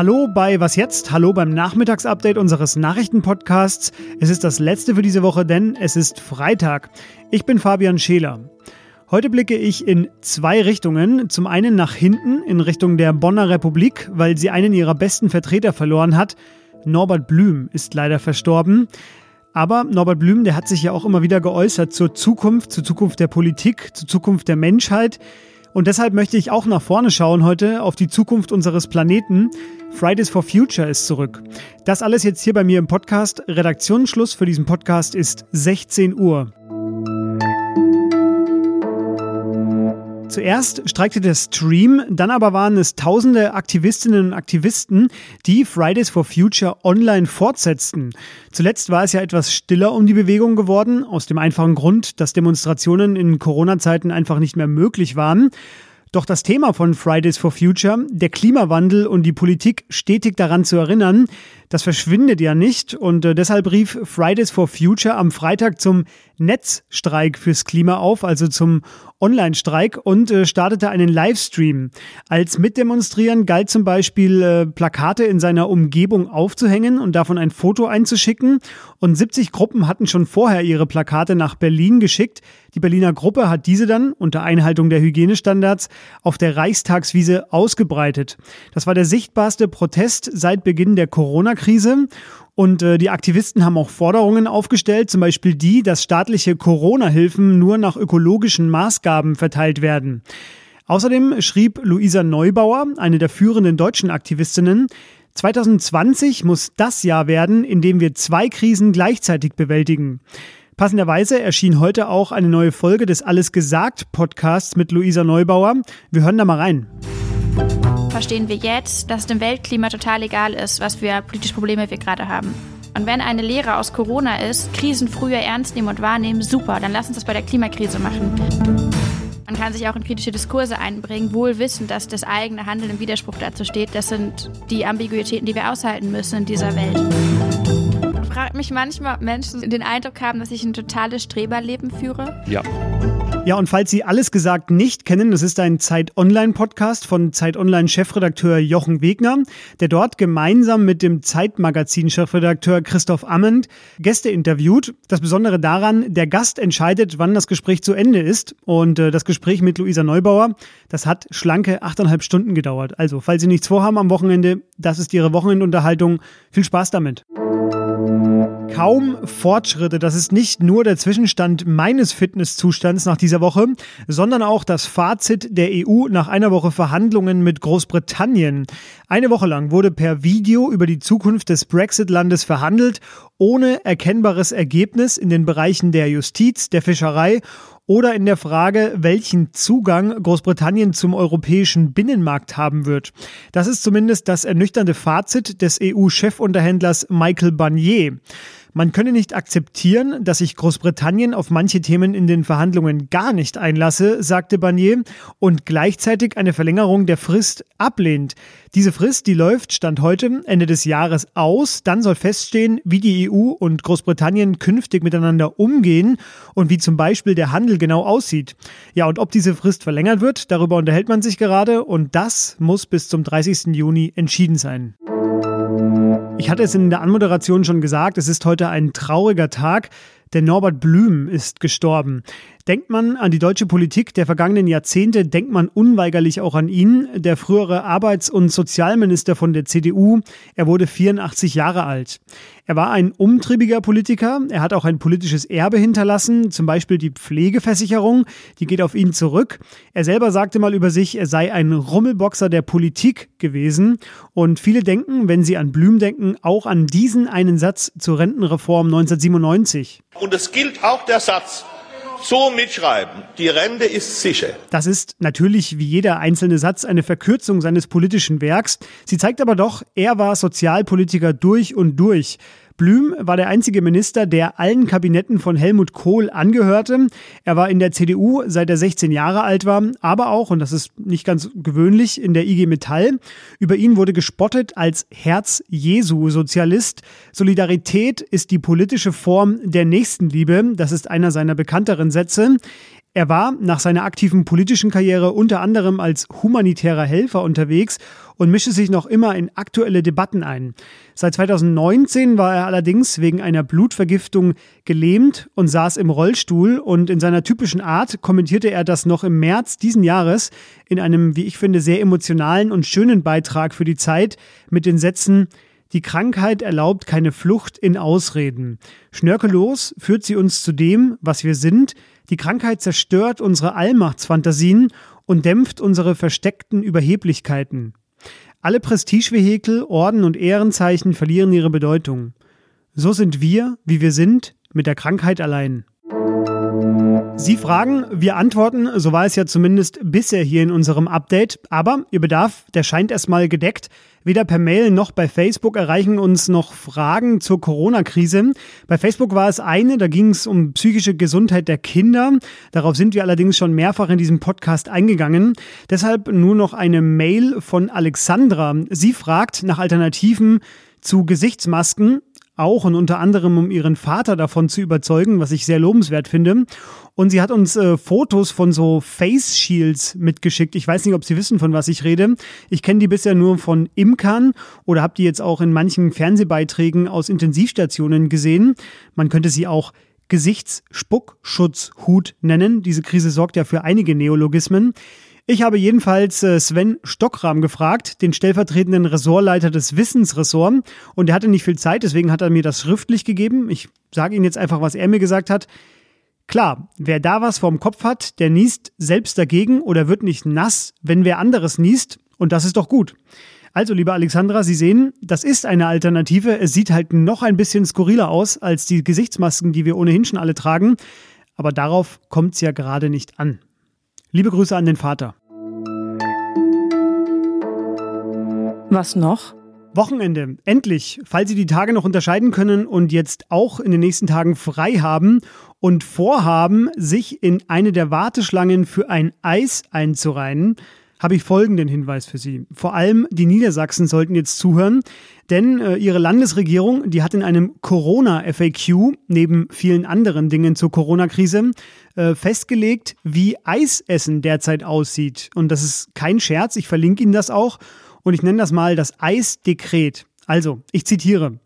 Hallo bei Was jetzt? Hallo beim Nachmittagsupdate unseres Nachrichtenpodcasts. Es ist das letzte für diese Woche, denn es ist Freitag. Ich bin Fabian Scheler. Heute blicke ich in zwei Richtungen. Zum einen nach hinten in Richtung der Bonner Republik, weil sie einen ihrer besten Vertreter verloren hat. Norbert Blüm ist leider verstorben. Aber Norbert Blüm, der hat sich ja auch immer wieder geäußert zur Zukunft, zur Zukunft der Politik, zur Zukunft der Menschheit. Und deshalb möchte ich auch nach vorne schauen heute auf die Zukunft unseres Planeten. Fridays for Future ist zurück. Das alles jetzt hier bei mir im Podcast. Redaktionsschluss für diesen Podcast ist 16 Uhr. Zuerst streikte der Stream, dann aber waren es tausende Aktivistinnen und Aktivisten, die Fridays for Future online fortsetzten. Zuletzt war es ja etwas stiller um die Bewegung geworden, aus dem einfachen Grund, dass Demonstrationen in Corona-Zeiten einfach nicht mehr möglich waren. Doch das Thema von Fridays for Future, der Klimawandel und die Politik stetig daran zu erinnern, das verschwindet ja nicht und äh, deshalb rief Fridays for Future am Freitag zum Netzstreik fürs Klima auf, also zum Online-Streik und äh, startete einen Livestream. Als Mitdemonstrieren galt zum Beispiel, äh, Plakate in seiner Umgebung aufzuhängen und davon ein Foto einzuschicken. Und 70 Gruppen hatten schon vorher ihre Plakate nach Berlin geschickt. Die Berliner Gruppe hat diese dann unter Einhaltung der Hygienestandards auf der Reichstagswiese ausgebreitet. Das war der sichtbarste Protest seit Beginn der Corona-Krise. Und äh, die Aktivisten haben auch Forderungen aufgestellt, zum Beispiel die, dass staatliche Corona-Hilfen nur nach ökologischen Maßgaben verteilt werden. Außerdem schrieb Luisa Neubauer, eine der führenden deutschen Aktivistinnen, 2020 muss das Jahr werden, in dem wir zwei Krisen gleichzeitig bewältigen. Passenderweise erschien heute auch eine neue Folge des Alles gesagt Podcasts mit Luisa Neubauer. Wir hören da mal rein verstehen wir jetzt, dass dem Weltklima total egal ist, was für politische Probleme wir gerade haben. Und wenn eine Lehre aus Corona ist, Krisen früher ernst nehmen und wahrnehmen, super, dann lass uns das bei der Klimakrise machen. Man kann sich auch in kritische Diskurse einbringen, wohl wissend, dass das eigene Handeln im Widerspruch dazu steht. Das sind die Ambiguitäten, die wir aushalten müssen in dieser Welt. Ich frage mich manchmal, ob Menschen den Eindruck haben, dass ich ein totales Streberleben führe. Ja. Ja, und falls Sie alles gesagt nicht kennen, das ist ein Zeit Online Podcast von Zeit Online Chefredakteur Jochen Wegner, der dort gemeinsam mit dem Zeitmagazin Chefredakteur Christoph Amend Gäste interviewt. Das Besondere daran, der Gast entscheidet, wann das Gespräch zu Ende ist. Und äh, das Gespräch mit Luisa Neubauer, das hat schlanke achteinhalb Stunden gedauert. Also, falls Sie nichts vorhaben am Wochenende, das ist Ihre Wochenendunterhaltung. Viel Spaß damit. Kaum Fortschritte. Das ist nicht nur der Zwischenstand meines Fitnesszustands nach dieser Woche, sondern auch das Fazit der EU nach einer Woche Verhandlungen mit Großbritannien. Eine Woche lang wurde per Video über die Zukunft des Brexit-Landes verhandelt, ohne erkennbares Ergebnis in den Bereichen der Justiz, der Fischerei oder in der Frage, welchen Zugang Großbritannien zum europäischen Binnenmarkt haben wird. Das ist zumindest das ernüchternde Fazit des EU-Chefunterhändlers Michael Barnier. Man könne nicht akzeptieren, dass sich Großbritannien auf manche Themen in den Verhandlungen gar nicht einlasse, sagte Barnier, und gleichzeitig eine Verlängerung der Frist ablehnt. Diese Frist, die läuft Stand heute Ende des Jahres aus. Dann soll feststehen, wie die EU und Großbritannien künftig miteinander umgehen und wie zum Beispiel der Handel genau aussieht. Ja, und ob diese Frist verlängert wird, darüber unterhält man sich gerade und das muss bis zum 30. Juni entschieden sein. Ich hatte es in der Anmoderation schon gesagt, es ist heute ein trauriger Tag. Der Norbert Blüm ist gestorben. Denkt man an die deutsche Politik der vergangenen Jahrzehnte, denkt man unweigerlich auch an ihn, der frühere Arbeits- und Sozialminister von der CDU. Er wurde 84 Jahre alt. Er war ein umtriebiger Politiker. Er hat auch ein politisches Erbe hinterlassen, zum Beispiel die Pflegeversicherung. Die geht auf ihn zurück. Er selber sagte mal über sich, er sei ein Rummelboxer der Politik gewesen. Und viele denken, wenn sie an Blüm denken, auch an diesen einen Satz zur Rentenreform 1997. Und es gilt auch der Satz, so mitschreiben. Die Rente ist sicher. Das ist natürlich wie jeder einzelne Satz eine Verkürzung seines politischen Werks. Sie zeigt aber doch, er war Sozialpolitiker durch und durch. Blüm war der einzige Minister, der allen Kabinetten von Helmut Kohl angehörte. Er war in der CDU, seit er 16 Jahre alt war, aber auch, und das ist nicht ganz gewöhnlich, in der IG Metall. Über ihn wurde gespottet als Herz-Jesu-Sozialist. Solidarität ist die politische Form der Nächstenliebe. Das ist einer seiner bekannteren Sätze. Er war nach seiner aktiven politischen Karriere unter anderem als humanitärer Helfer unterwegs und mischte sich noch immer in aktuelle Debatten ein. Seit 2019 war er allerdings wegen einer Blutvergiftung gelähmt und saß im Rollstuhl und in seiner typischen Art kommentierte er das noch im März diesen Jahres in einem, wie ich finde, sehr emotionalen und schönen Beitrag für die Zeit mit den Sätzen die Krankheit erlaubt keine Flucht in Ausreden. Schnörkellos führt sie uns zu dem, was wir sind. Die Krankheit zerstört unsere Allmachtsfantasien und dämpft unsere versteckten Überheblichkeiten. Alle Prestigevehikel, Orden und Ehrenzeichen verlieren ihre Bedeutung. So sind wir, wie wir sind, mit der Krankheit allein. Sie fragen, wir antworten, so war es ja zumindest bisher hier in unserem Update, aber Ihr Bedarf, der scheint erstmal gedeckt. Weder per Mail noch bei Facebook erreichen uns noch Fragen zur Corona-Krise. Bei Facebook war es eine, da ging es um psychische Gesundheit der Kinder. Darauf sind wir allerdings schon mehrfach in diesem Podcast eingegangen. Deshalb nur noch eine Mail von Alexandra. Sie fragt nach Alternativen zu Gesichtsmasken auch und unter anderem, um ihren Vater davon zu überzeugen, was ich sehr lobenswert finde. Und sie hat uns äh, Fotos von so Face Shields mitgeschickt. Ich weiß nicht, ob Sie wissen, von was ich rede. Ich kenne die bisher nur von Imkern oder habe die jetzt auch in manchen Fernsehbeiträgen aus Intensivstationen gesehen. Man könnte sie auch Gesichtsspuckschutzhut nennen. Diese Krise sorgt ja für einige Neologismen. Ich habe jedenfalls äh, Sven Stockram gefragt, den stellvertretenden Ressortleiter des Wissensressorts. Und er hatte nicht viel Zeit, deswegen hat er mir das schriftlich gegeben. Ich sage Ihnen jetzt einfach, was er mir gesagt hat. Klar, wer da was vorm Kopf hat, der niest selbst dagegen oder wird nicht nass, wenn wer anderes niest. Und das ist doch gut. Also, liebe Alexandra, Sie sehen, das ist eine Alternative. Es sieht halt noch ein bisschen skurriler aus als die Gesichtsmasken, die wir ohnehin schon alle tragen. Aber darauf kommt es ja gerade nicht an. Liebe Grüße an den Vater. Was noch? Wochenende. Endlich, falls Sie die Tage noch unterscheiden können und jetzt auch in den nächsten Tagen frei haben und vorhaben, sich in eine der Warteschlangen für ein Eis einzureihen, habe ich folgenden Hinweis für Sie. Vor allem die Niedersachsen sollten jetzt zuhören, denn äh, ihre Landesregierung, die hat in einem Corona-FAQ neben vielen anderen Dingen zur Corona-Krise äh, festgelegt, wie Eisessen derzeit aussieht. Und das ist kein Scherz, ich verlinke Ihnen das auch und ich nenne das mal das Eisdekret. Also, ich zitiere.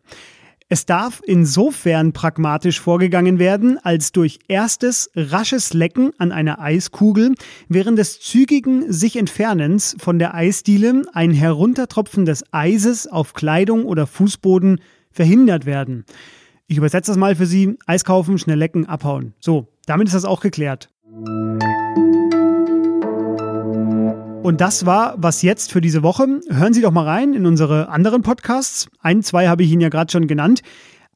Es darf insofern pragmatisch vorgegangen werden, als durch erstes rasches Lecken an einer Eiskugel während des zügigen sich Entfernens von der Eisdiele ein Heruntertropfen des Eises auf Kleidung oder Fußboden verhindert werden. Ich übersetze das mal für Sie. Eis kaufen, schnell lecken, abhauen. So, damit ist das auch geklärt. Und das war was jetzt für diese Woche. Hören Sie doch mal rein in unsere anderen Podcasts. Ein, zwei habe ich Ihnen ja gerade schon genannt.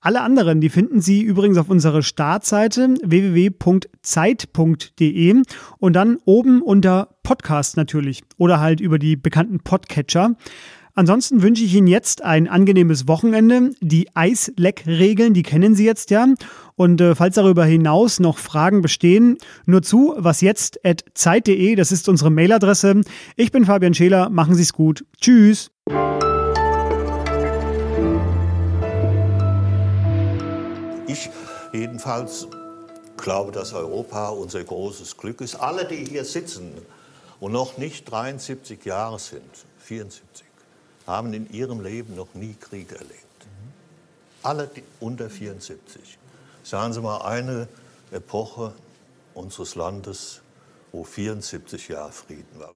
Alle anderen, die finden Sie übrigens auf unserer Startseite www.zeit.de und dann oben unter Podcast natürlich oder halt über die bekannten Podcatcher. Ansonsten wünsche ich Ihnen jetzt ein angenehmes Wochenende. Die Eisleck-Regeln, die kennen Sie jetzt ja. Und äh, falls darüber hinaus noch Fragen bestehen, nur zu, was jetzt at zeit.de, das ist unsere Mailadresse. Ich bin Fabian Scheler, machen Sie es gut. Tschüss. Ich jedenfalls glaube, dass Europa unser großes Glück ist. Alle, die hier sitzen und noch nicht 73 Jahre sind, 74, haben in ihrem Leben noch nie Krieg erlebt. Alle unter 74. Sagen Sie mal eine Epoche unseres Landes, wo 74 Jahre Frieden war.